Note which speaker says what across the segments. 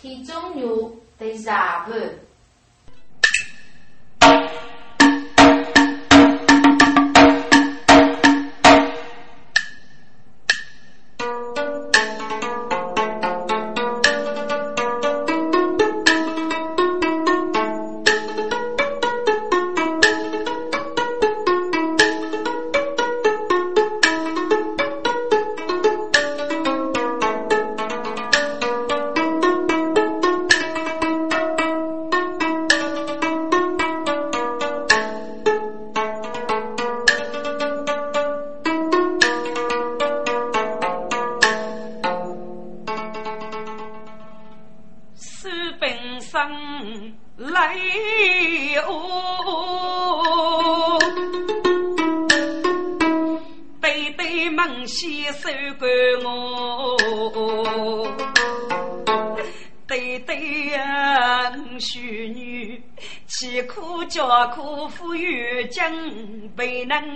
Speaker 1: 体重牛得十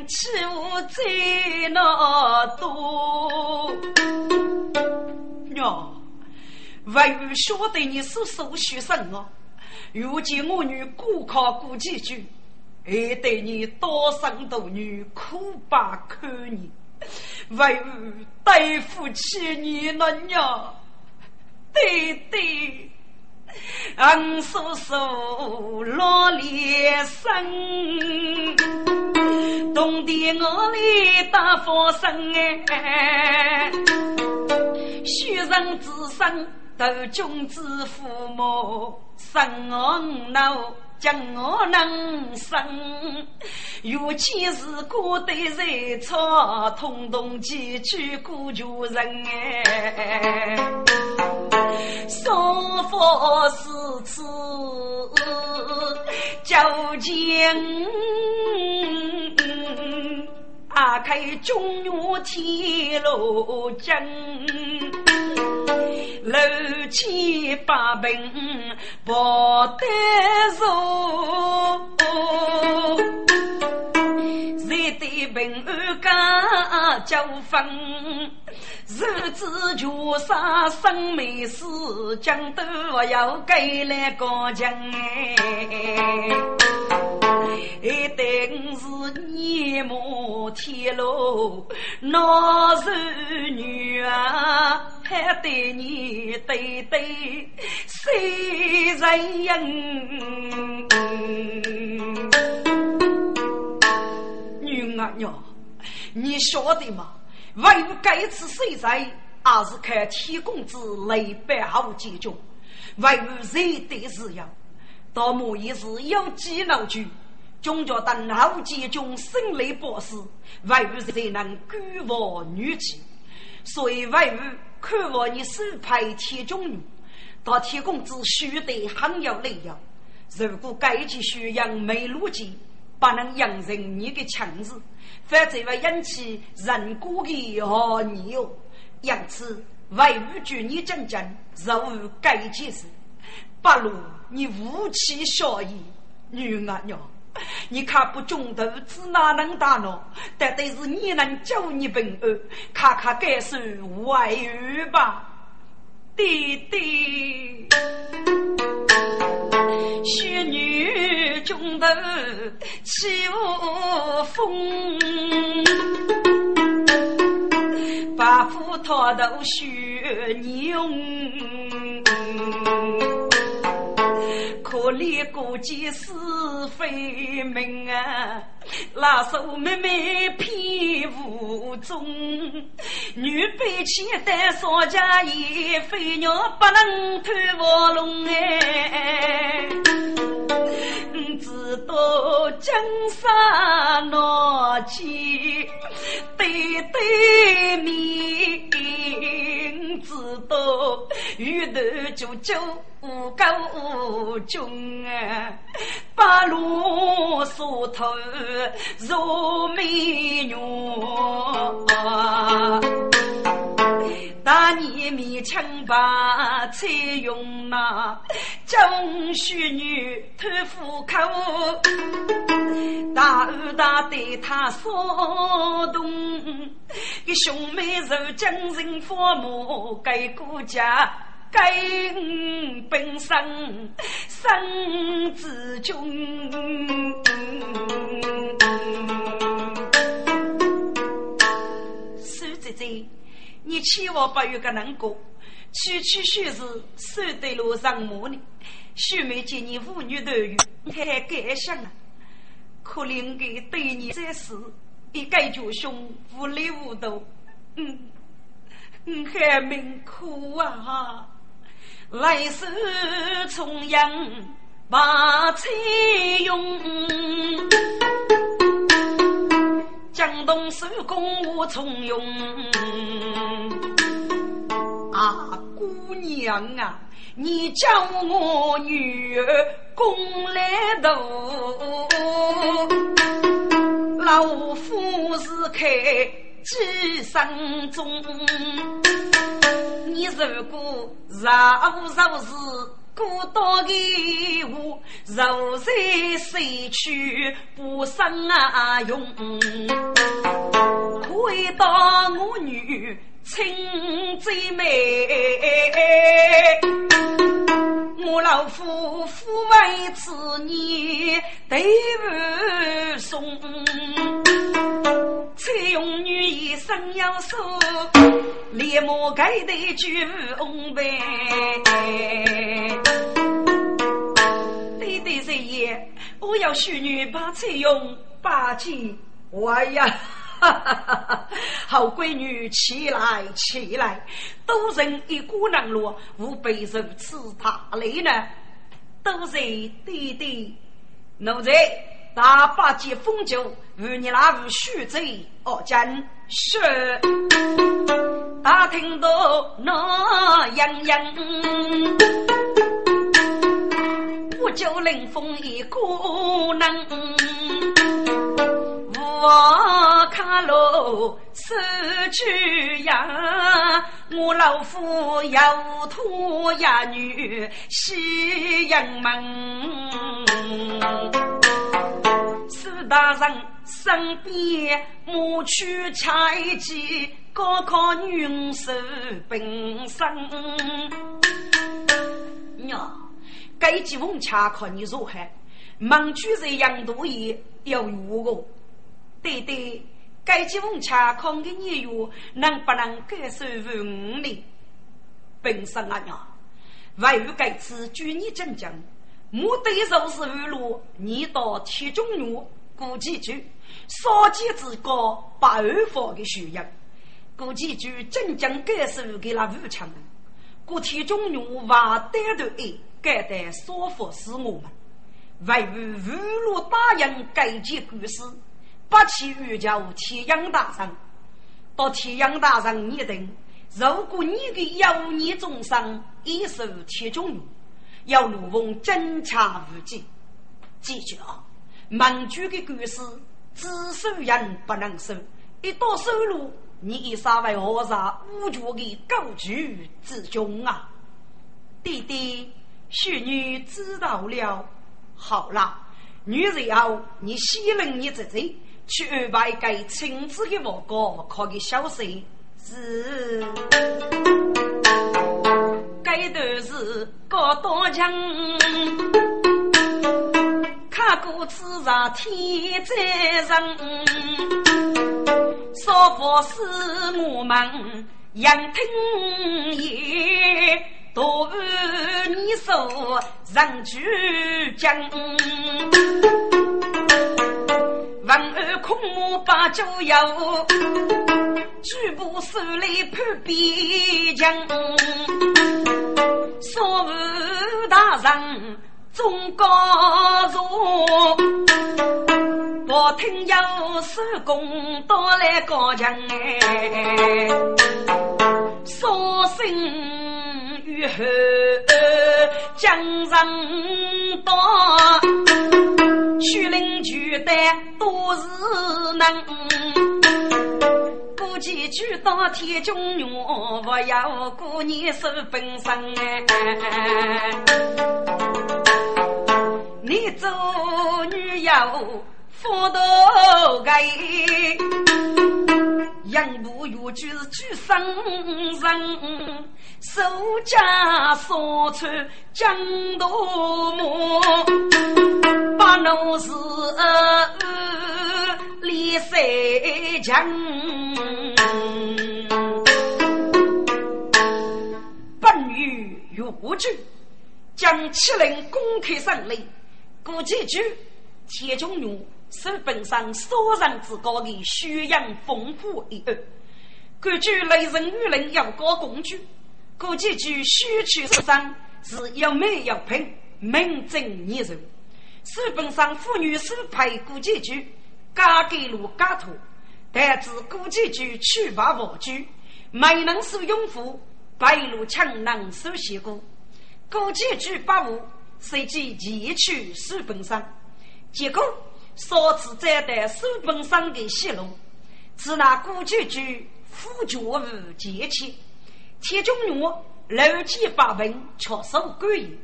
Speaker 1: 分。未能欺我再那多，娘，万有晓得你是受学生啊！如今我女过考过几句，还得你多生多女苦把看你，万有对不起你了娘，对对。昂叔叔落连声，冬天我里打佛生哎，虚人之身斗君子父母生我老。将我能生，如今是过得人草，通通寄去孤家人哎。说佛是此，究竟打开中原铁路经。六七八平不得入，谁对平安家交锋？日子就杀生没事，讲都要给来高强哎，定是年暮天路，那是女啊，还对你对对谁人女啊娘，你晓得吗？为该次谁在，而是看天公子雷百好集中，为谁的事要？到末一日有几老句，中家等好集中生雷博士，为谁能孤我女婿？所以为看我你手派天中女，到天公子须得很有理由。如果该集需要没逻辑，不能养成你的强子。否则会引起人过的恶念哦，因此为吾举你真正如该件事，不如你无气小意，女儿娘，你看不中头子哪能打呢？但得是你能救你平安，看看该是外遇吧，弟弟。雪女中头起无风，把斧头头雪牛。可怜过节是非命啊，拉手妹妹偏无踪，女悲妻单少家业，飞鸟不能偷卧龙哎，知道江山闹起对对面，知道遇头就就。五高五中啊，八路梳头如美女，大年面枪把采用那中须女偷虎口，大二大对他骚动，一兄妹如精神父母给顾家。给本生生之君。苏姐姐，你千万不要个难过，区区小事，守得了上磨呢。秀梅见你妇女团圆，还感想啊？可怜的对你这事，一概就凶，无力无度。嗯，嗯，还命苦啊！来世重阳把彩用，江东手工我从容。啊，姑娘啊！你叫我女儿共来读，老夫是开几生中。你如果饶饶是孤岛的我，若在谁去不生啊用？可以当我女。亲最美，我老夫夫为此年对不送，采用女一生要守，连马盖的举红呗。对对谁也，我要许女把采用八斤，哎呀！好闺女，起来起来！都人一股囊落，吾辈如此大累呢。都是弟弟，奴才大把接风酒，与你那无须贼哦，真是大听到那洋洋，我就领风一股囊。我卡路手举呀，我老夫要托呀女西营门。大人身边莫去猜忌，高考女手本身。呀，该几封恰考你如何？孟举在杨都也要有个。对对，该几封恰康的年月，能不能感受五年？本身啊娘，外语该次据你讲讲，目的就是为了你到体中原过几句，少见之高，不二法的修养。过几句真正感受给那武强，过体中原瓦单的爱，该得说服是我们，外语无路答应该件故事。八起玉叫天阳大人，到天阳大人拟定，如果你的妖孽众生已受天中要如奉侦查无忌。记住啊，盟主的故事只收人不能收，一到收入，你以杀为何杀无绝的高举之中啊！弟弟，许女知道了。好了，女人后你息任你自己。去安排给亲自的报告，可给小息是。该段是高多强，看过此上天在上，说法是我们杨听也，多你说人居将。万儿空母把酒游，举步手里攀边疆。说武大人中高座，不听有手工到来高强哎，说声与后江上多。须领举单多是能，估计去到天中月，不要过年收本身哎。你做女要妇道该，杨步越举是举生人，手家所出江多木，把奴是李三强。本欲越举，将七人公开上擂，估计举铁中勇。是本上所上之高的宣扬丰富一二，根据雷神女人要高工具，估计据需求之上是要美要品，名正言顺。是本上妇女是配估计据，加给路加图，但是估计据取罢无据，没能受拥护，白鹿强能受邪过，估计据八五随即移去是本上，结果。少次再的书本上的泄露，自那古句句副觉无节气，铁中女楼基八文确守规矩，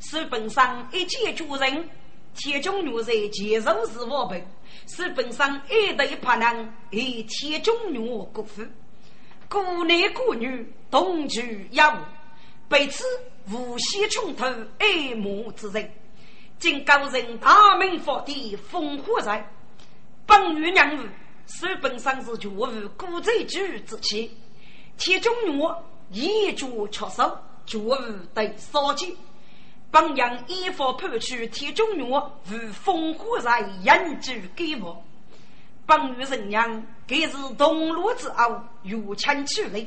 Speaker 1: 书本上一见主人，铁中女在接受是我本，书本上一对怕人，以铁中女辜负，孤男孤女同居一屋，彼此无限冲突爱慕之人。今高人大明法的烽火在，本月娘子手本上是绝无古贼举之气，铁中女一脚出手，绝无对烧鸡。本阳依法判处铁中女如烽火在，引举给我。本月人娘更是同路之后，如枪取雷，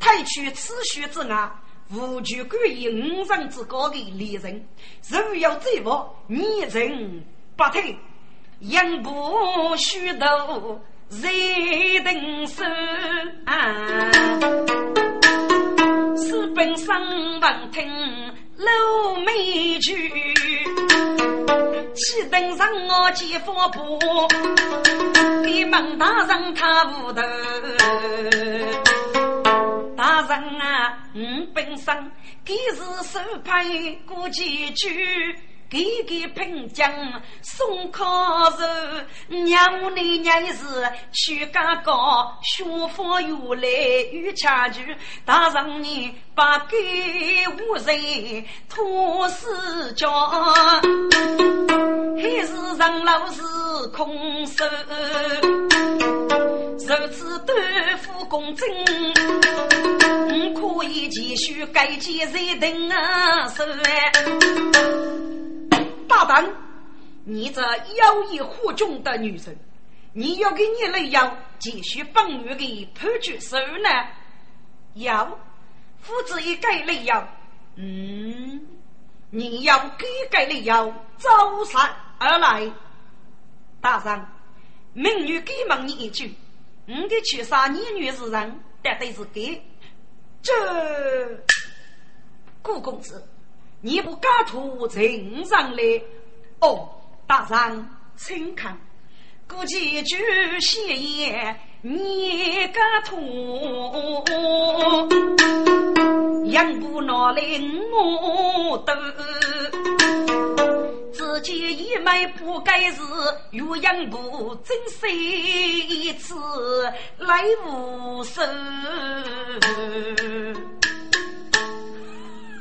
Speaker 1: 太去此血之外。无惧贵以五人之高的猎人，如要追我，你人不退，杨不虚度谁等手？是本上闻听老美句，岂等上我见佛布，给孟大人他无头。大人啊，我本身给是手派过几句，给给贫将送烤肉，娘你娘是去干高，学佛又来又恰住。大人你把给无人托死教，还是让老师空手。如此对付公正，我可以继续改结谁等啊？是大胆！你这妖艳惑众的女人，你要给你雷妖继续帮女的判决手呢？要，夫子一改雷妖，嗯，你要给改雷妖招上而来。大人，美女给问你一句。我的去杀你女是人，绝对是给这顾公子，你不敢图正上来？哦，大人请看，估计就谢爷你敢图？养不拿来我的。自己一枚不该是岳阳不真谁一次来无声。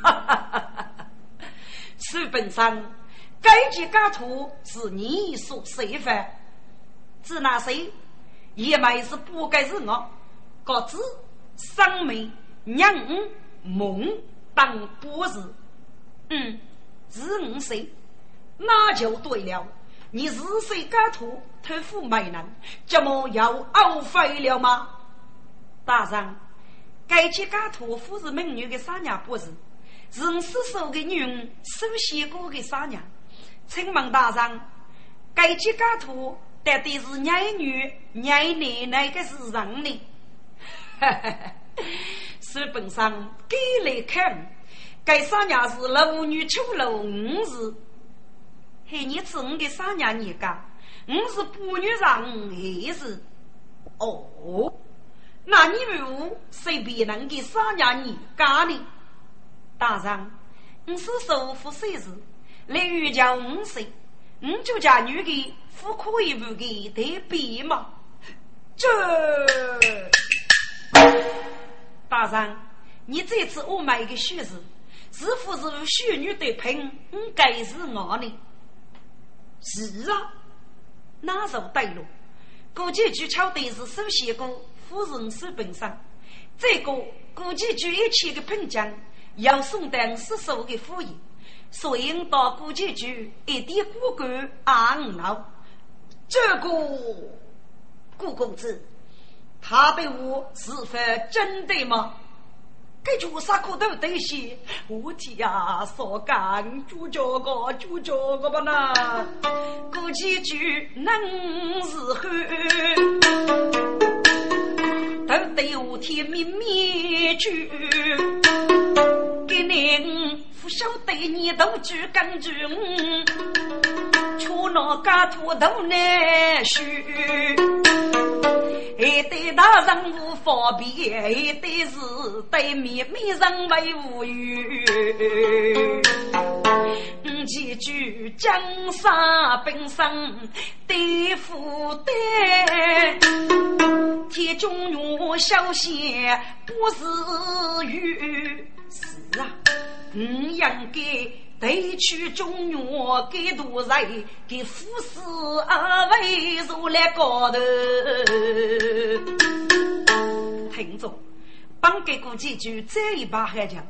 Speaker 1: 哈哈哈哈哈！书本上该件家图是你所设法，指那谁？一枚是不该是我，告知生命娘梦当不是，嗯，是我谁？那就对了，你是谁敢图偷富美人，怎么要熬废了吗？大人，该去敢图富是美女的傻娘不是？是我师叔的女儿，首先过的傻娘。请问大人，该去敢图到底是娘女娘奶奶的是人呢？哈哈哈！书本上给来看，该傻娘是老女出了五日。嘿，你是我的三娘你家，我是不女让还是？哦，那你如随便人给三娘你家呢？大人，我是首富生日，来约叫五岁，我就叫女的富可以不给得别嘛？这大人，你这次我买一个婿子，是否是婿女的聘？该是我呢？
Speaker 2: 是啊，
Speaker 1: 那就对了。估计就巧的是首先过夫人手本上，这个估计就一切的聘奖要送到四十五个府爷，所以到估计局一点骨干安老。这个顾公子，他对我是否真的吗？
Speaker 2: 这句啥可都得些，我天呀，说干就叫个就叫个吧呐，
Speaker 1: 过几句能是后，都得我天灭灭句，给您不晓得你都句根据，却那家土都难续。还对大人无方便，还对是对面面人为无语。几句江山本身对付对，天中月小仙不是鱼。是啊，你应该。得去中原给多人，给富士二位坐来高头。听着，帮给过几句这一把还讲，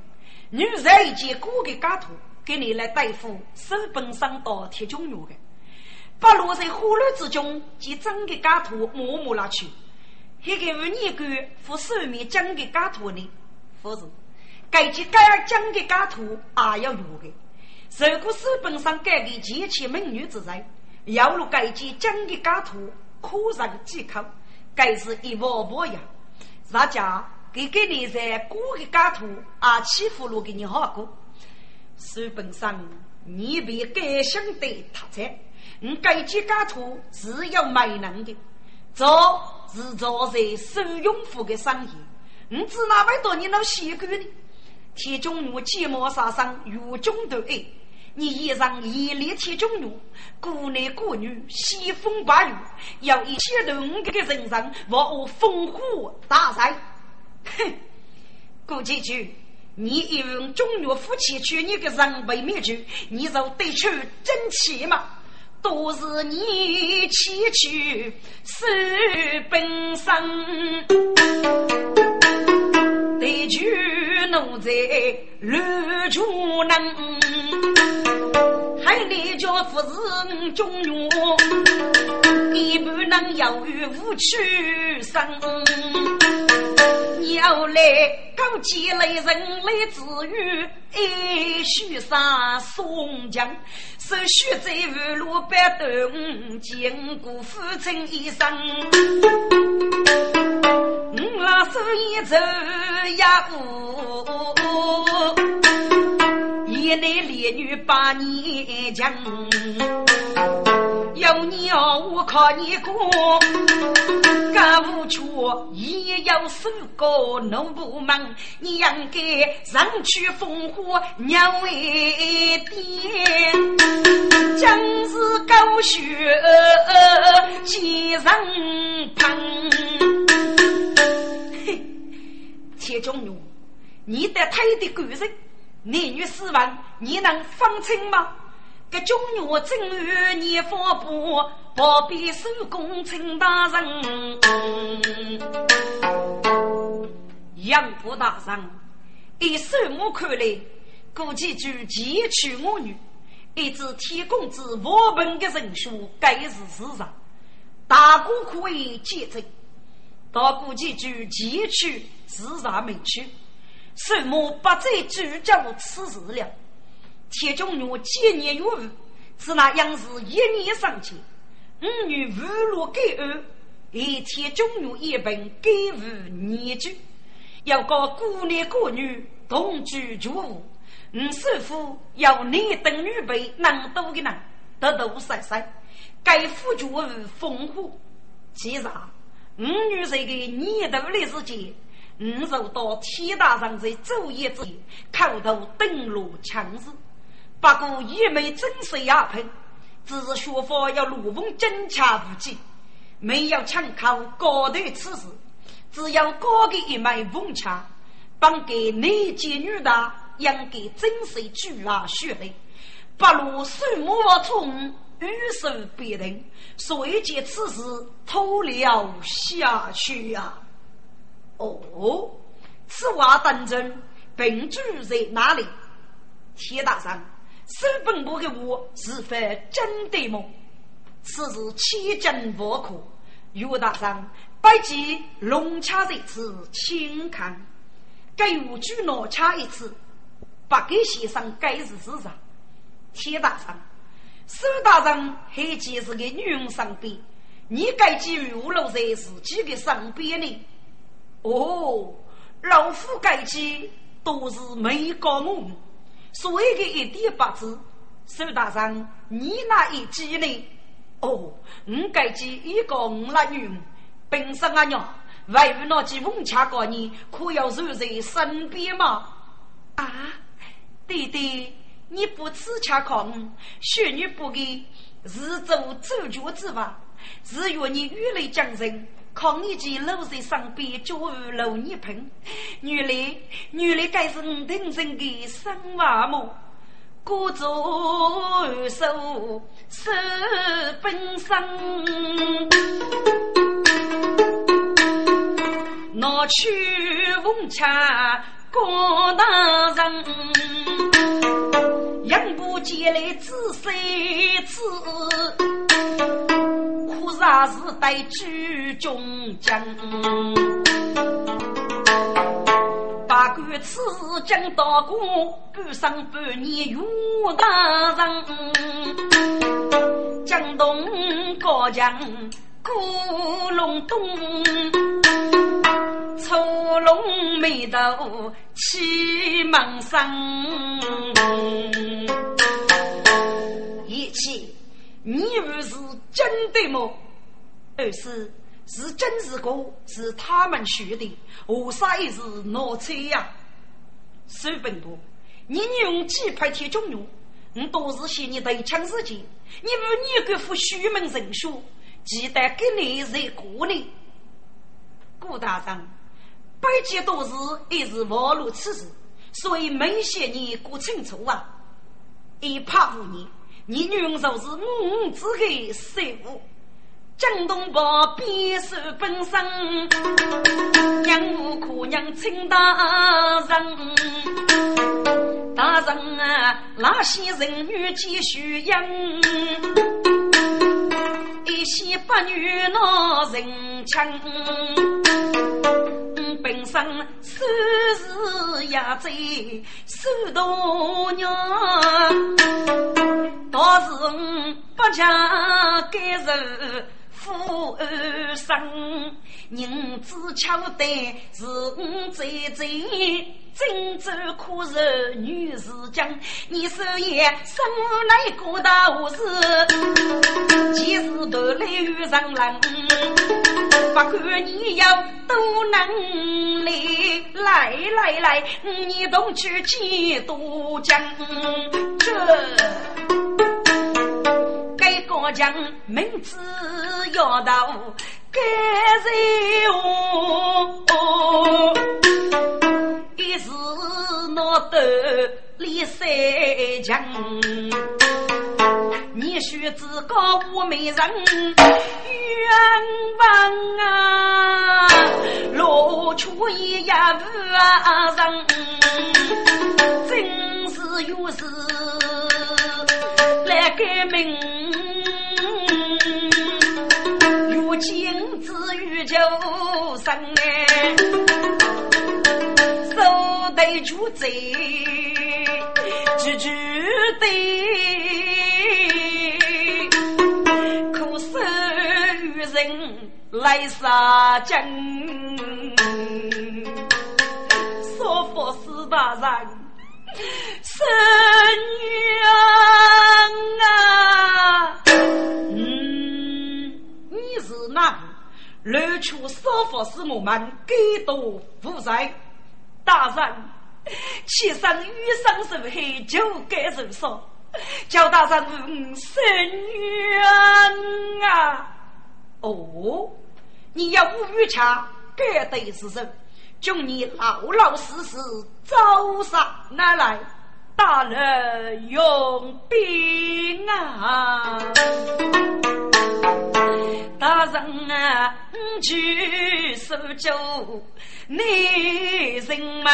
Speaker 1: 女人一件过的家徒，给你来对付手本上到铁中原的，把落在火炉之中，及整个家徒默默拿去，还给五年个扶手面整个家徒呢，夫人，该几该整个家徒也要用的。如果书本上改给前妻美女之人，要如改件真的家图，可上几口，该是一模模样。大家给给你在过个家图啊，欺负了给你好过。书本上你别改想的他才，你改件家图是要卖能的，做是做在收用户的生意，你知哪位多你那习惯呢？铁中路寂寞杀伤，雨中都爱。你衣裳一立铁中路，孤男孤女，西风八雨，要一切都五个人上，我我烽火大赛。哼，顾几句，你用中原夫妻娶你个人为灭绝，你就得去争气嘛？都是你妻娶是本身，得去奴在乱处能。还你叫夫人中原，你不能有于无取生。要来搞几类人来治愈，一须杀宋江，手续在五路百段，经过父亲一生。我拉手一走呀步。一男烈女把你强，有你哦，我靠你过，干无处也要守个奴部门，你应该上去烽火鸟一点，将是狗血几人旁。嘿，铁中女，你得太的狗人。男女死亡，你能放清吗？这中原正月你发布，何必受功臣大人？杨府大人，以手目看来，估计就劫取我女，一直天公子我本的人数，该是事实。大哥可以见证，到估计就劫取自然没去。什么不再主教此事了？铁中女几年有余，是那样是一年上去。五女无路给二，一铁中女一本给予年居，要告孤男孤女同居住屋。五师傅要你等女辈能多的人，得多晒晒，该付住屋丰富。其实五女这个年头的时间。五受到天大上在昼夜之间口头登陆强势，不过也没真实压迫，只是学法要如风真恰无忌。没有枪口高头此事，只要高给一枚凤枪，帮给内奸女的养给真水巨啊血泪，不如树木从玉手别人，所以见此事拖了下去呀。哦，此话当真？病主在哪里？铁大山，手本部的我是非真的吗？此事千真万确。岳大山，百计龙掐一次，请看，给我举脑掐一次，不给先生该是事实。铁大山，苏大人还记是个女人上边，你该给予我落在自己的身边呢？哦，老夫该记都是没搞我，所谓的一点八字，苏大人，你那一记呢？哦，我该记一个五那女，本身啊娘，为了那几文恰过你，可要守在身边吗？啊，弟弟，你不吃恰靠学女不给，是做主角之吧？是愿你与雷将人，靠你去搂在身边，就搂你盆。原来，原来该是我听生的生娃么？孤舟手手本生，拿去奉茶高大人，杨步接来仔细子，可啥是带举中将？大官此将到过，半生半年岳大人。江东高墙古龙东，出龙眉头气满身。一气，你不是真的吗？二是。是真是假？是他们学的，何啥也是脑车呀？苏本部，你用几派铁中用？我都是嫌你对枪时间，你不你个副虚门人书，记得给你人过呢。顾大人，百件都是一时忘了此事，所以没嫌你过清楚啊。一怕无你，你用就是我自己失误。江东宝边守本身，娘无可娘请大人，大人啊，那些人女继续养，一些八女闹人强，本身手是也在手多娘，倒是不讲该人。富二生，人子巧得是五最最，真走可是女是将。你手也生来过大事，几时都来遇上人。不管你有多能力，来来来，你动去几多讲这。高将名字要到该人物，一时闹得李三强。你须知高武美人冤枉啊，落出一呀无人，真是有事来改名。金子玉就生哎，手对住嘴，句句对，可是与人来杀将，说佛四大人，生冤啊！乱出少法是我们给多负债，大人，其生与生受害就该受伤，叫大人生冤啊！哦，你要无语强，该得是人，叫你老老实实走上哪来？大人用兵啊！大人啊，举手就你人们，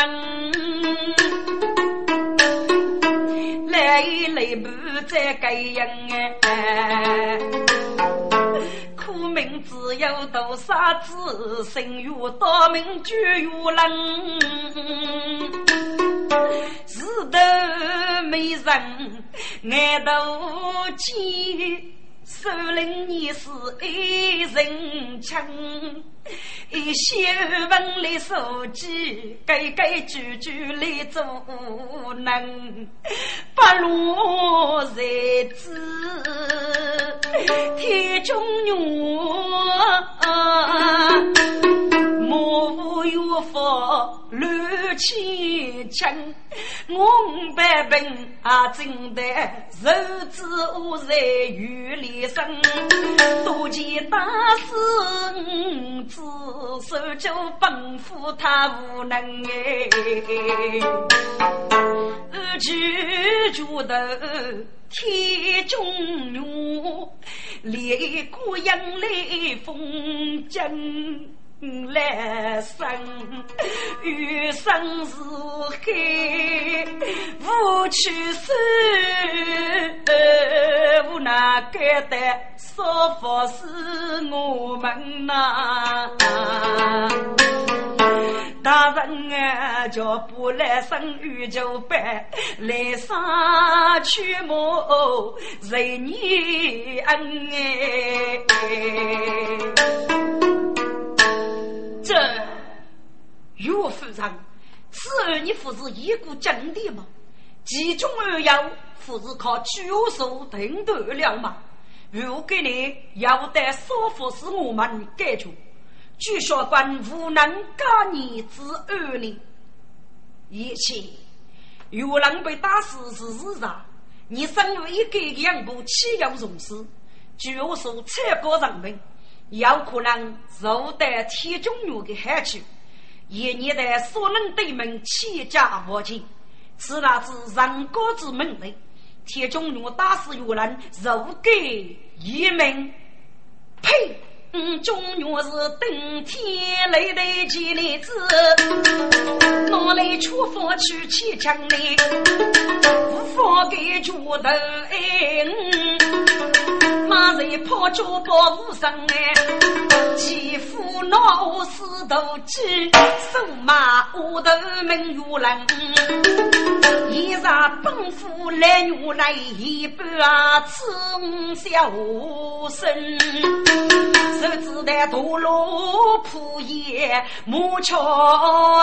Speaker 1: 来来不再该样哎。苦命只有多少子，生于多命绝于人。日头没人，爱头见。首领你是一人强，一些文来书记，规规矩矩来做能，不落日子天中月，莫有福。乱千枪，我五百兵啊，正得手指无在雨里生，多见大师只手就奔赴他无能哎，二举举头天中月，烈过阴来风景。来生，余生是海，无去是无奈，该得说法是我们呐。大人啊，叫不来生宇宙白，来生去莫人你恩哎。岳夫人，此儿你不是一股劲的吗？其中二要，不是靠举手停断了吗？如果你要得说服是我们解决，据说官无能干你之恶呢。一切有人被打死是事实，你身为一个干部，岂有容事？据我说，才过人民。有可能受得天中月的害处，一年的所能对门千家万金，此乃是人国之门类。天中月打死有人，如给一命，呸！嗯，中原是登天雷的吉利子，哪里出发去起枪呢？无法给主头哎，马人跑脚跑无声哎，欺负闹事头鸡，手马乌头门有人，一上奔赴来女来一半啊，此小生。手指的多罗铺叶木桥，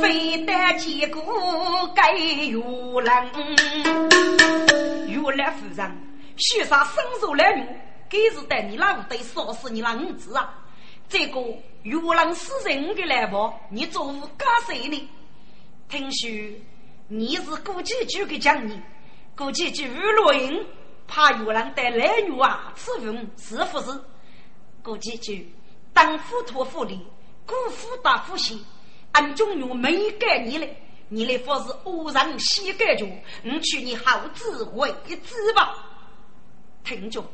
Speaker 1: 非得几个该有人。原来夫人，许啥深仇来女，该是带你老得杀死你那儿子啊！这个越人死人的来报，你做无干谁呢？听说你是顾继举的将领，顾继举录音。怕有人带来女啊，此人是不是？过几句，当夫托夫里，姑父大夫心，俺中用没给你嘞，你来说是恶人先改着，你去你好自为之吧。听着，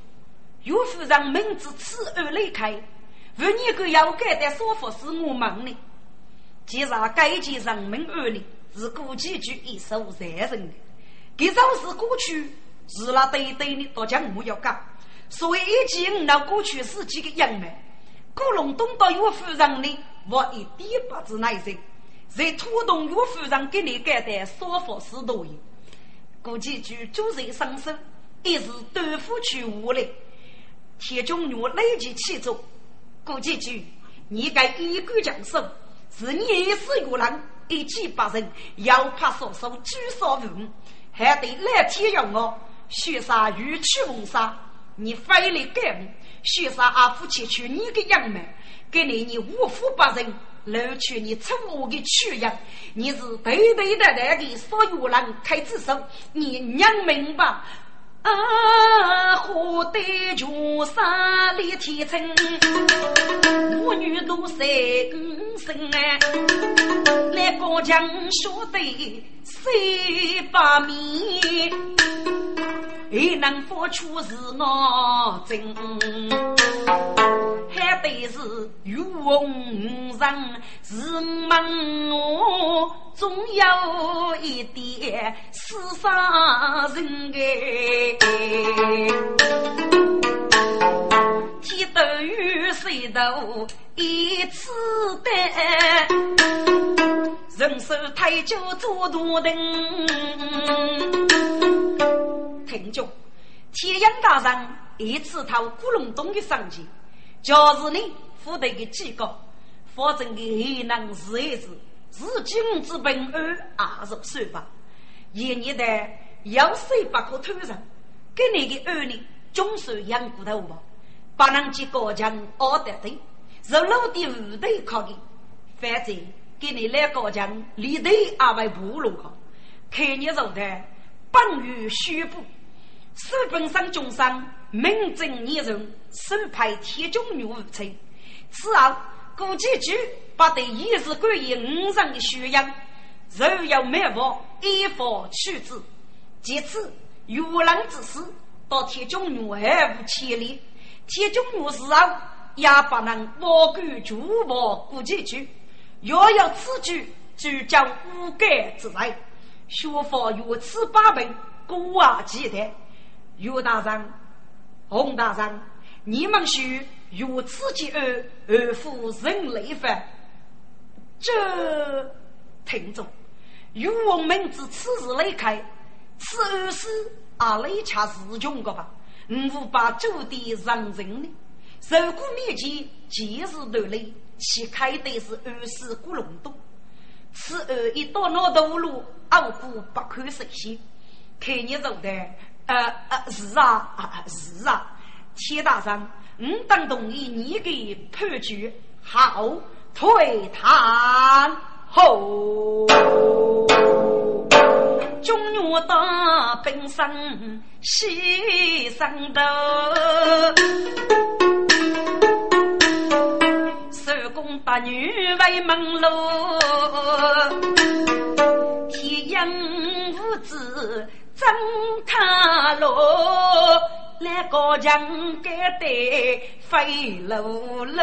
Speaker 1: 岳夫人明知此案离开，问你个要改的说法是我们的。既然该件人民案例是过几句一手责任的，这种是过去。是那对对的大将我要讲，所以一见那过去是几个样貌，古龙东到岳夫人呢，我一点不知内情，在拖动岳夫人给你改的说法是多言，过几句主人上手，一时对付去无力，铁中女立即起走，过几句你该一个将手，是你是有人，一击八人，要怕说手举少文，还得来天要我。许杀欲去谋杀，你非来干我。许杀阿夫切取你的样貌，给你你无福不仁，捞取你错误的取样。你是对对的代的所有人开自首，你娘明白？啊，花对穷山立天成，妇女都三五生哎，来高墙说的谁把面？还能付出是我真，还得是有人是问我，总有一点世上人哎。天斗与水斗一次的，人手太久做大灯。听众，天阳大人一次讨古隆咚的赏钱，就是你付得个几个，反正个能是一是，是金之本安二十岁吧。一年的要谁不可偷人，给你的儿女总算养骨头吧，不能去高墙熬得对，是老的五对靠的，反正给你来高墙里头二位部落靠，看你肉的本于虚部。书本上中上，名正言顺，首派铁中女无罪。此后，古几句不得一时关于五人的修养，若有灭亡，依法处置。其次，愚人之事，到铁中女还无千里。铁中女事后，也不能妄敢主报古几句。若有此举，就将无改之罪。学法如此八本，古往记得。岳大人、洪大人，你们需如此之恶，而负人类法？这听众，与我们自此日来开，此二事阿雷恰是穷个吧？无把主的让人呢？受过面前，即日得来，其开的是二十古龙洞。此二一到那道路，傲骨不可实现，看你走的。呃呃是啊啊是啊，铁大人，你当同意你给判决，好退堂后，中原大兵上西上头，手工八女为门路，天阳无子。真他罗来高墙盖得飞噜噜，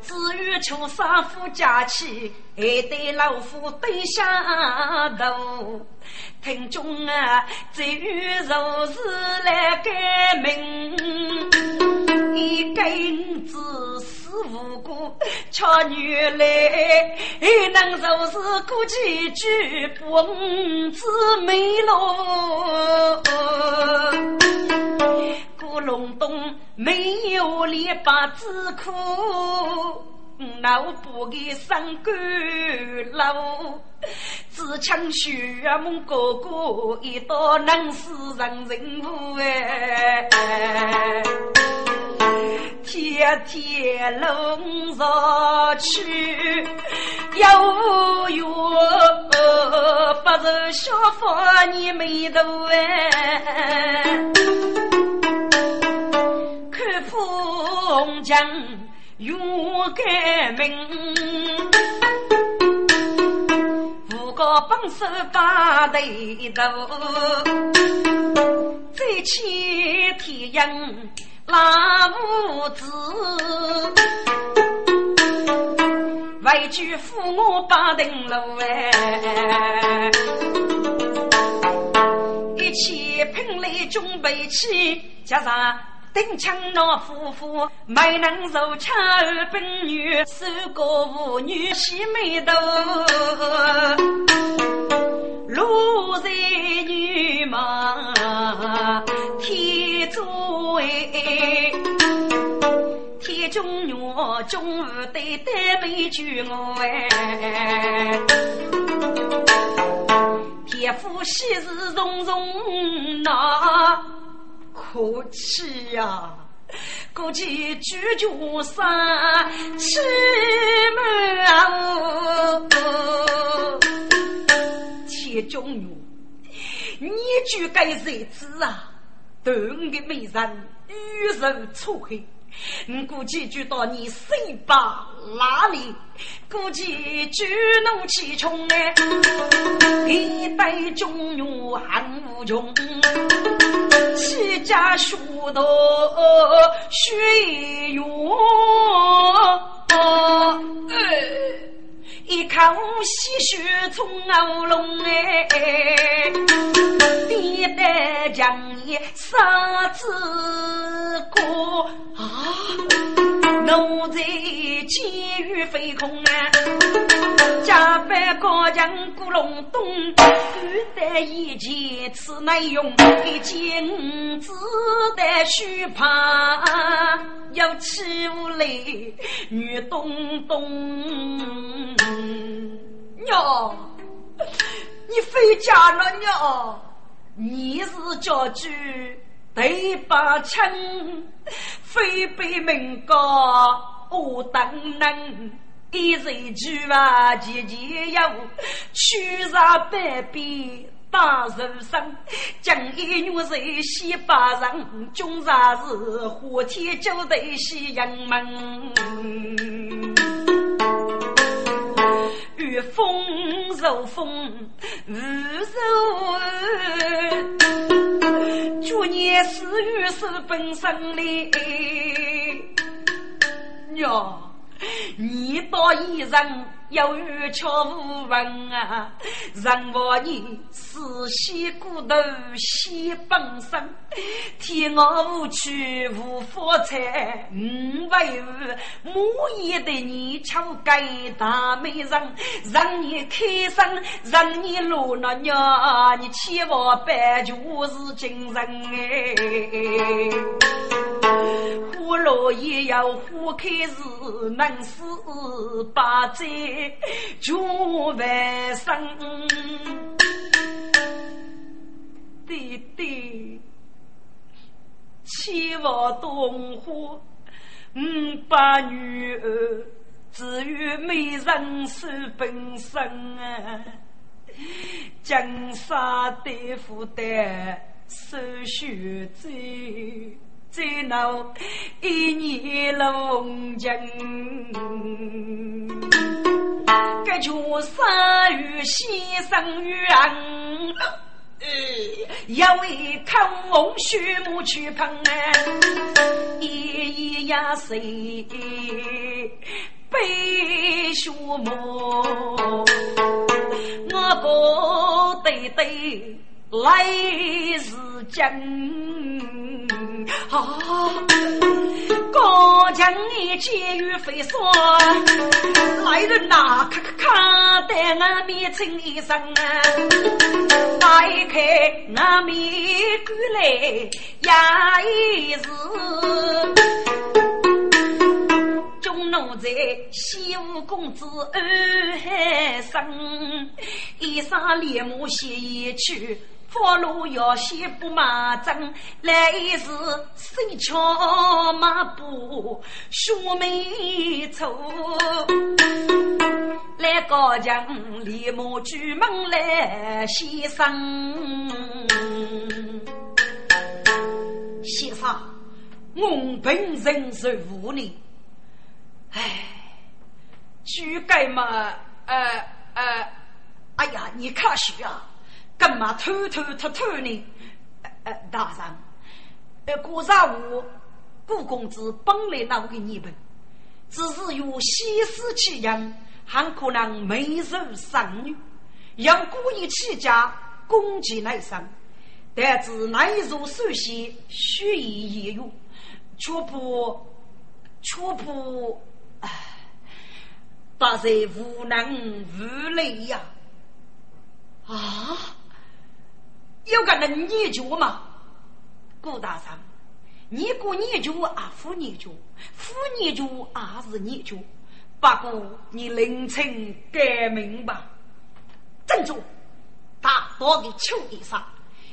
Speaker 1: 至于求杀夫家妻，还得老夫对下头。听众啊，这与如是来改名，一根子死无辜，巧女来还能如是过几句不知美喽。古龙洞没有篱笆之苦。脑部的伤骨老，只抢血梦哥哥一道能死人人物哎，天天龙上去，有缘不是小佛你眉头哎，看风江。勇敢命，五个帮手把对头，再起天阳拉五子，为救父我把灯笼哎，一起拼来准备起，加上。丁强那夫妇没能受巧儿本女，守过妇女洗眉头，路在女忙天作哎，天中月中午对待美酒我哎，天父喜事重重那。可气呀！估计猪脚上吃满天中月，你就该日子啊，对我的美人遇人错黑。我估计就到你身把哪里，估计举怒气冲哎，一代忠勇汉无穷，齐家书多血勇。一口鲜血从喉咙哎，爹爹将你杀子过啊！奴才监狱飞空啊！加班高墙古隆咚，敢得一件此内容，一件子弹虚怕，要欺负嘞女东东。娘，你回家了娘，你是家主，对把亲，非被民告我等人，一人去啊姐姐要去上百遍大人生，将一女人洗八人，终啥是火天就得洗人门。遇风受风，雨受雨，祝年是雨是本身哩，娘，你到一人。有欲巧无闻啊，人话你是西骨头西本身，天我无趣无发财，五为五母也得你巧给大美人，让你开心，让你落了娘，你千万别就是精神哎，花落也要花开时，能死八载。祝万生，弟弟，千万冬花，五百女儿，只有美人守本身啊！江山对付的手续最。最恼一年龙井，该叫三月先生冤，要为抗洪畜牧去碰啊，一一呀谁背畜牧，我不得得来是真。啊！高墙一监狱飞霜，来人呐，看看看，得俺面青一身啊！打开俺面过来呀一日，中奴才西吴公子二海生，一裳猎马写一曲。佛路要先不马正，来时手敲马步，秀眉粗。来高墙立马举门来，先生，先生，我本人是无礼，唉，举盖嘛，呃呃，哎呀，你可惜啊。干嘛偷偷偷偷呢？呃，大人，呃，古上我顾公子本来那个你们，只是有西施气样，很可能没受生女，让故意起家攻击内伤，但是内如首先血液也有，却不却不，哎，大人无能无力呀！啊！有个能研究吗？顾大生，你顾研究啊，夫研究，夫研究啊是研究，不过你凌晨改名吧。站住！大刀的秋衣裳，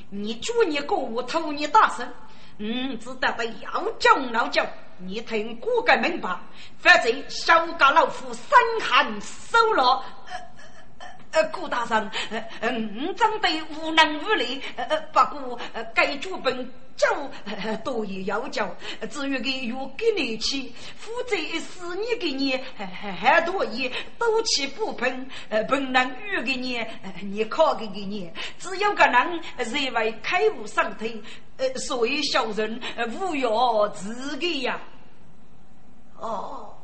Speaker 1: 你祝你过我偷你大声，嗯，只得被要叫闹叫，你听骨改明白，否则小家老夫身寒手了。呃，顾大人，呃，嗯，真的无能无力，呃呃，不过，该剧本就多有要求，至于个月给你去，负责四年给你，还多一多起不平，呃，本能月给你，你考给给你，只有个人认为开悟上天，呃，所以小人勿要自己呀。哦，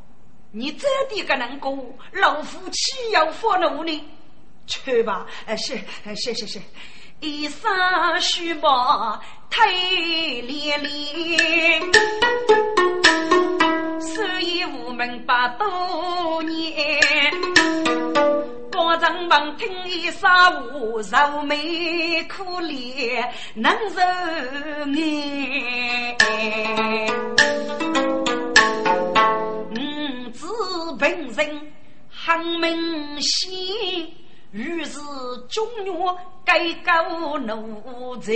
Speaker 1: 你这点个能过，老夫岂要发怒呢？去吧，呃，是，是是是，一生须把太连连，所以无门把多年，高人们听一声无愁眉可怜能受眼，五子本人很明显。于是中原改革奴才，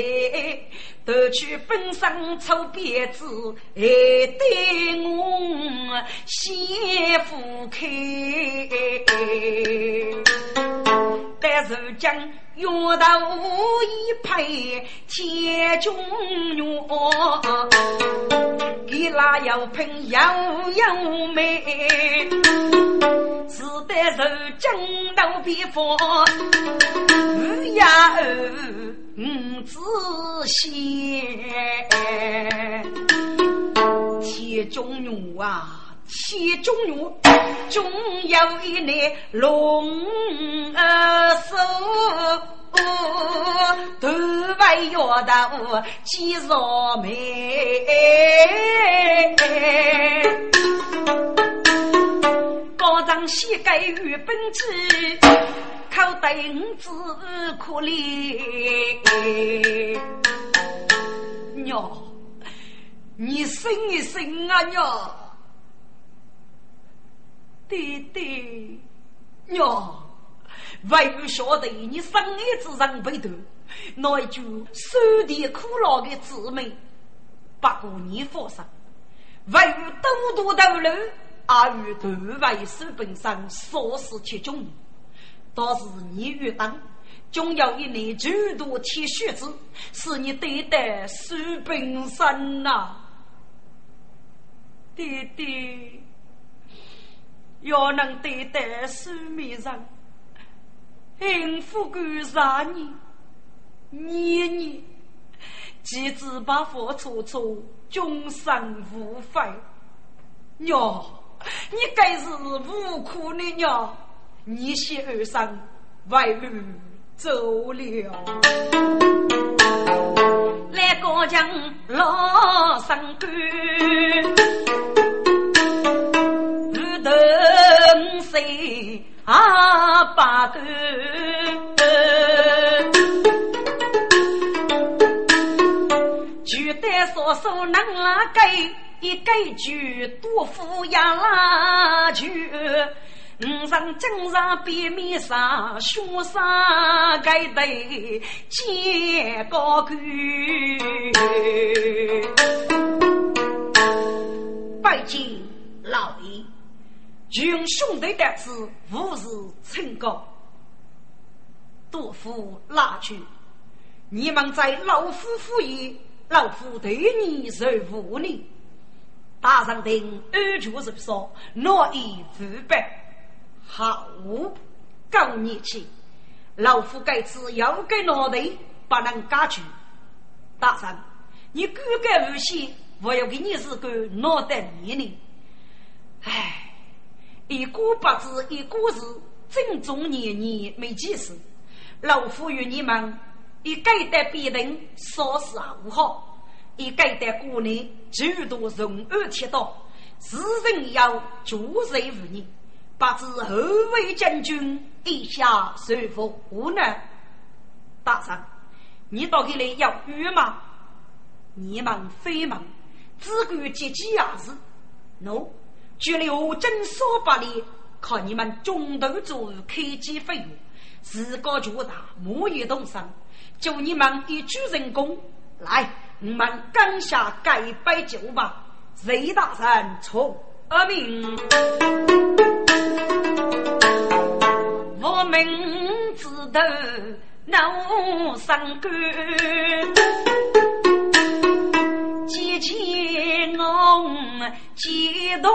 Speaker 1: 夺取本身出辫子，还对我先夫开。但如今冤头一拍天中原，给那又喷又又美，只得如今闹别方，儿呀儿，五子贤，天中原啊！其中有，终有一年龙儿手，头围腰头几若眉，高张膝盖与本子，口袋五子可怜。娘，你醒一醒啊，娘！爹爹，娘，为不晓得你生儿子人被夺，那一句受甜苦劳的姊妹，不过你放心，为有多多头路，而与断为手本身所事其中，倒是你遇当，终有一年诸多铁血子，是你对待手本身呐，爹爹。要能对待苏美人，幸福过十年，年年，妻子把佛处处，终身无悔。娘，你该是无苦的娘，你先二生为儿走了，来高墙老山沟。谁啊？把个举得双手能给一给句多富养拉句，五上正上边面上胸上盖对肩高高，拜见。群兄弟的子无事成功，杜甫拉去。你们在老夫府爷，老夫对你是无礼。大上庭安全是说，诺意腐败，好够义气。老夫该次要给脑袋，不能加去。大上，你敢敢无信，我要给你是个脑袋年龄。唉。一个八字一个字，正中年年没几事。老夫与你们一改得别人少事无好，一改得过年诸多容安贴道，世人要助谁无你？不知后为将军意下是否无能？大人，你到这里要约吗？你们非门，只管接机而是？no。据刘真说百里，靠你们中途做开机费用，自个巨大，莫也动身。就你们一举成功，来，你们干下盖杯酒吧。雷大人从阿明，我们子头闹伤肝，激动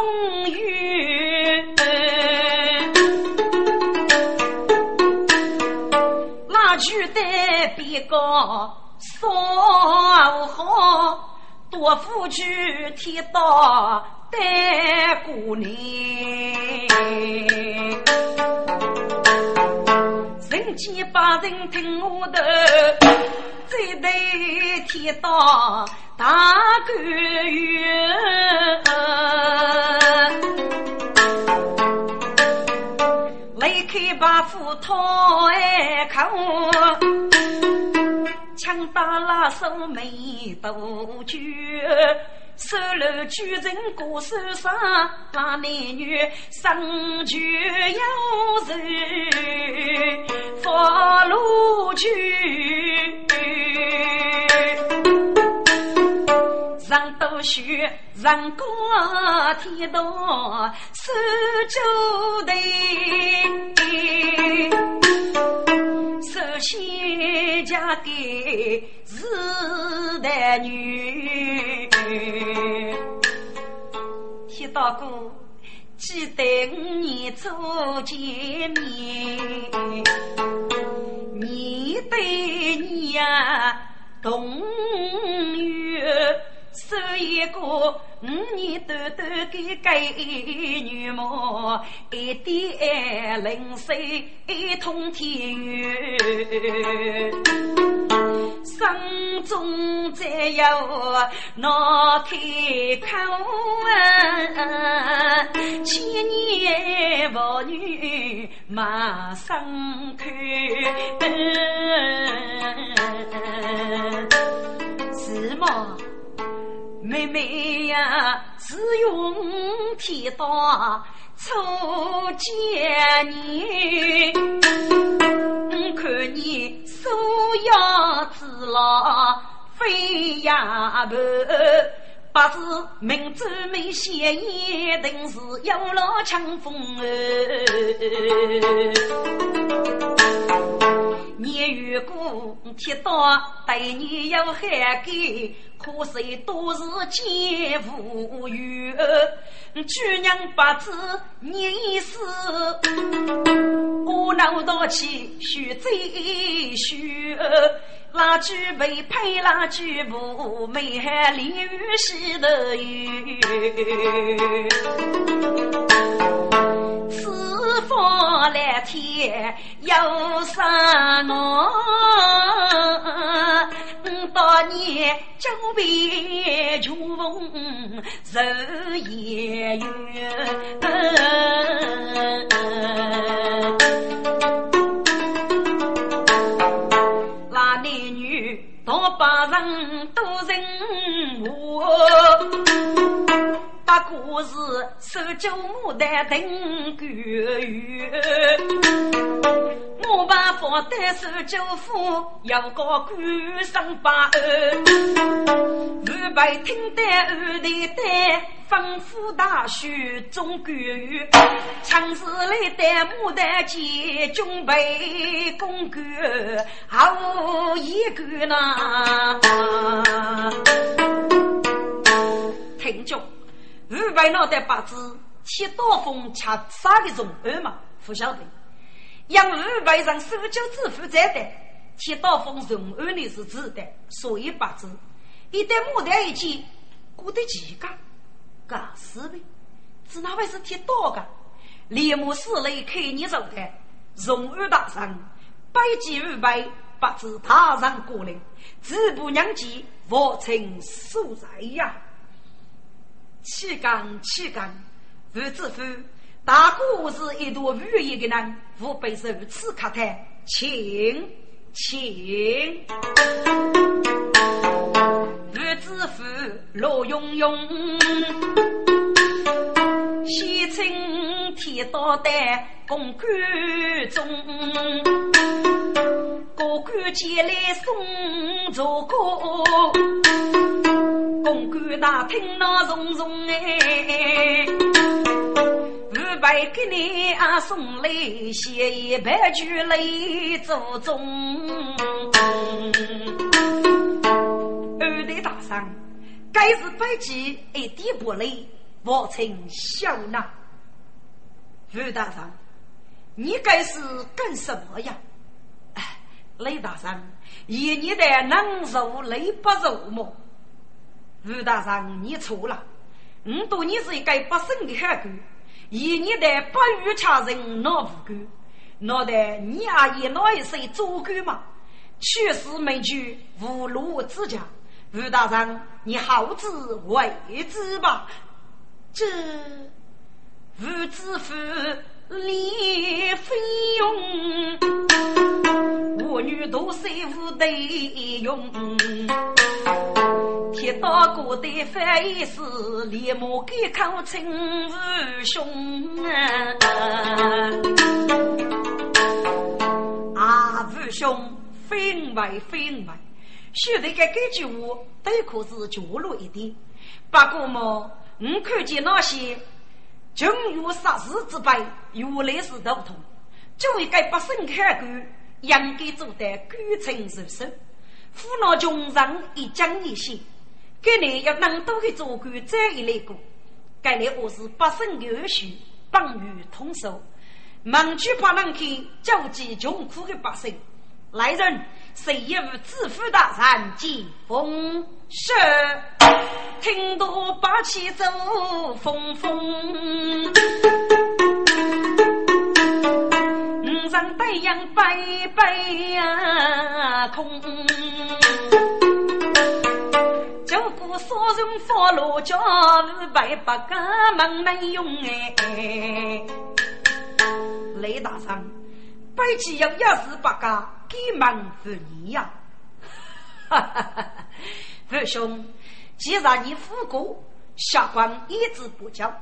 Speaker 1: 于，那句的别个说好，多夫去天道待过年。人间把人听我的，这对天道大官员，离开把斧头哎口，枪打拉手没多久。手楼举人过手上，那男女生就有人发路去。人多学，人过天道，手就对，首先嫁给是男女。铁道哥，记得五年初见面，你对你呀同月收一个五年短短的给女么，一点零碎一通天月。心中再有那开口啊，千年妇女马上看，是么？妹妹呀，只用天道初见你，看你手腰子了，飞呀不，八字明州没写一定是有了强风年月过，天道对你有害给，可惜都是奸无缘。举娘八字你死，我闹到起须再续。那句被配那句不美，还连雨洗的雨。四方蓝天有山我，当年九杯酒逢日夜那女多把人都认我。把故事守旧牡丹等古月，我把房单守旧夫，要个官上把二，五百听得二代代，吩咐大书中官员，长时来带牡丹接军备公干，好一个呐，听众。五百脑袋八字，七刀锋吃杀的重二嘛？不晓得。养五百让手脚支付在的，七刀锋重二呢是指的，所以八字一旦牡丹一见，过得几个？干死呗！只那位是铁刀的，连木四雷开你手的，重二大上，百计五百八字踏上过来，自不娘计，我成素在呀。气干气干，吴知府，大哥是一朵如意的人，吾辈如此客谈，请请。吴知府罗永永，西城天道的公馆中，哥哥前来送茶歌。公官大厅那重重哎，五备给你啊送来写一百句来祖宗。二代大伤，该是百计一点不累，我称笑纳。吴大伤，你该是干什么呀？哎，雷大伤，一年的能受累不受么？吴大伤，你错了，我多你是一个不胜的汉官。一年的不遇强人闹无辜，闹得你阿姨那一岁做官嘛？去世没去无路之家，吴大人，你好自为之吧。这吴知府李飞勇，我女都是无得用。铁刀过的翻译是连马给口称无兄啊，无兄分外分外，晓得个这句话都可是角落一点。不过嘛，我看见那些穷于杀事之辈，原来是头痛。作为个百姓看官，应该做得官臣如首，扶老穷人一将一些。给你要能多的做官这一类个，该来我是百姓有序，帮于通手，忙去怕人去救济穷苦的百姓。来人，谁也无知府大人见风雪，听多八旗走风风，五上太阳白白呀空。就顾所人发落家，五百八个门能用哎。雷大山，百起要一十八个给门妇你呀！哈哈哈！父兄，既然你富过，下官一直不教，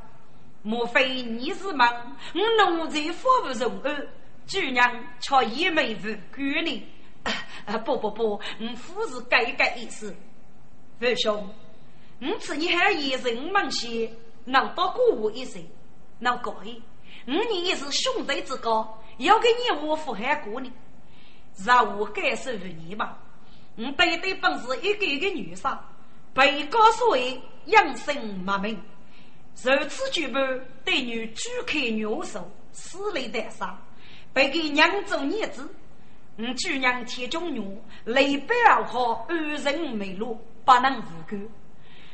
Speaker 1: 莫非你是忙？我奴才服务容儿，主娘却一没无辜呢？啊 不不不，我夫是改改意思。父兄，我此你还一人忙些，能多过我一岁，能可以。我你也是兄弟之高，要给你我福还过呢。让我感受于你吧。我对对本是一个一个女杀，被告所为养生没命，如此举办对女主客女手，死里带杀，被给娘做孽子。我主娘天中女，雷百二号安人没路。不能无辜，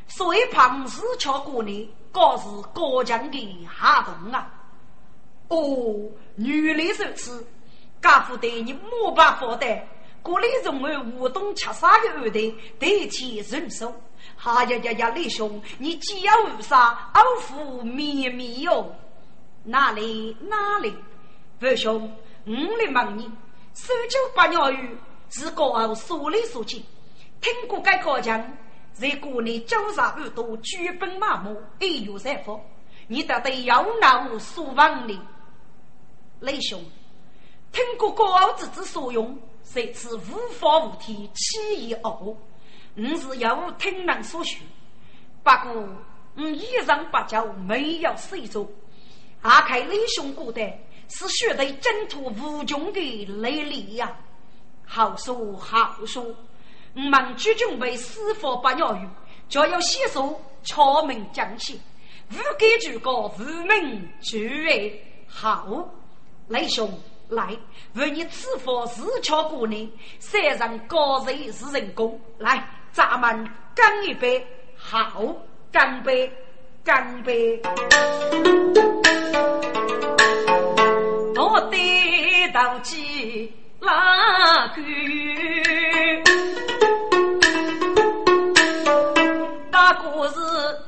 Speaker 1: 所以旁氏桥过年，高是高强的哈动啊！哦，原来如此，家父对你没办法的，过来容为无东吃杀的二代代替人手。哈呀呀呀，李兄，你既要无杀，二父绵绵哟！哪里哪里，二兄，我来问你，十九八鸟语是高傲所来所见。听过该考讲，在国内九十二度举本麻木，一有三福，你得对要闹所望的雷兄。听过高傲之之所用，谁此无法无天，起于恶。你是要听人所学，不过你一人不教，没有谁做。阿开雷兄过的，是学得征途无穷的雷力呀！好说好说。我们举准备司法八鸟语，就要写书敲门讲起，无给举高，无名举哎好，雷兄来为你此法自敲过年，山上高人是人工，来咱们干一杯，好干杯，干杯！我得到几拉句。我是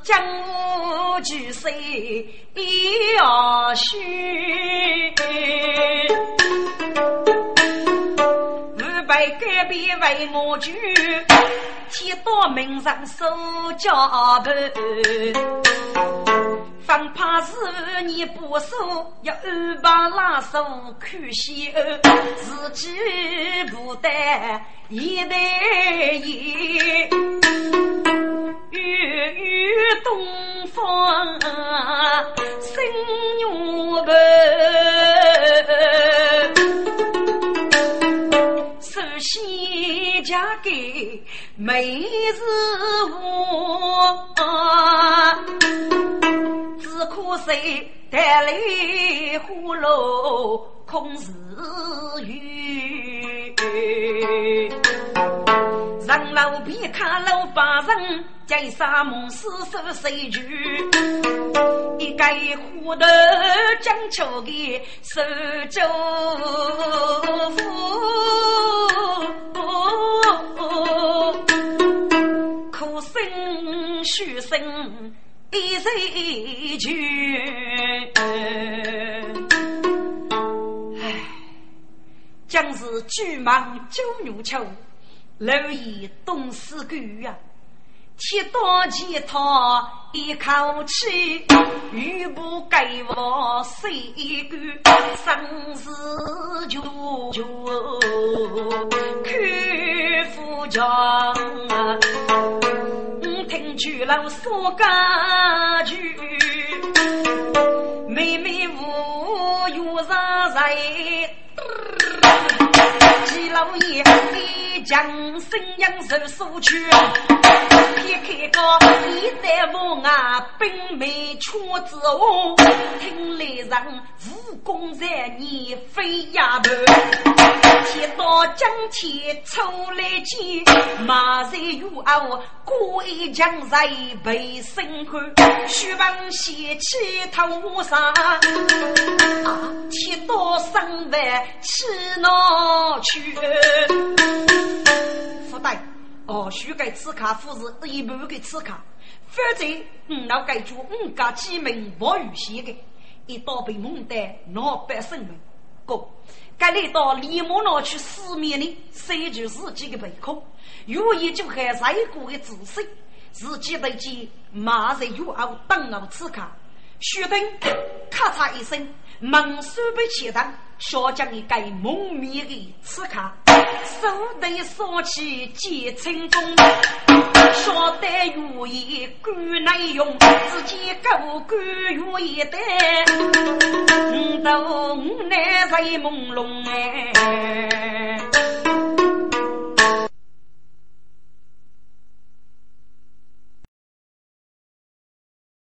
Speaker 1: 江湖巨色要须，五百改变为我举，天道名上守家本，反怕是你不守，要安排拉手看戏，自己不得一代一。月月东方心愿不，首先嫁给梅子我，只可惜带来葫芦空是雨。上楼边看楼八人，见沙梦四手谁举？一个虎头将秋的手祝福，苦声虚声一人句。唉，将是巨蟒九牛秋。楼以东施狗呀，铁刀剑他一口气，玉不给我谁干？生死就就看夫家。听去了说家句，妹妹无有啥在？齐老爷。将生阳寿收去，撇开个一代母啊，兵没出子王，听来人武功在你飞呀头，铁刀将铁抽来见，马在玉傲过一江在背身看，须帮掀起头上，铁刀上万去哪去？不对，哦，许给此卡夫是一半给此卡，否则嗯，老盖住五家几名不与写的，一刀被蒙得老百姓们。哥，该来到李某那去四面呢，谁就自己的背空，有意就还在过的姿势，自己得见马上又要等我此卡，须等咔嚓一声，门锁被切断。小将一盖蒙面的刺客，手头烧起结成中，小得愿意干内用，自己够干愿意得，五斗五难在朦胧哎。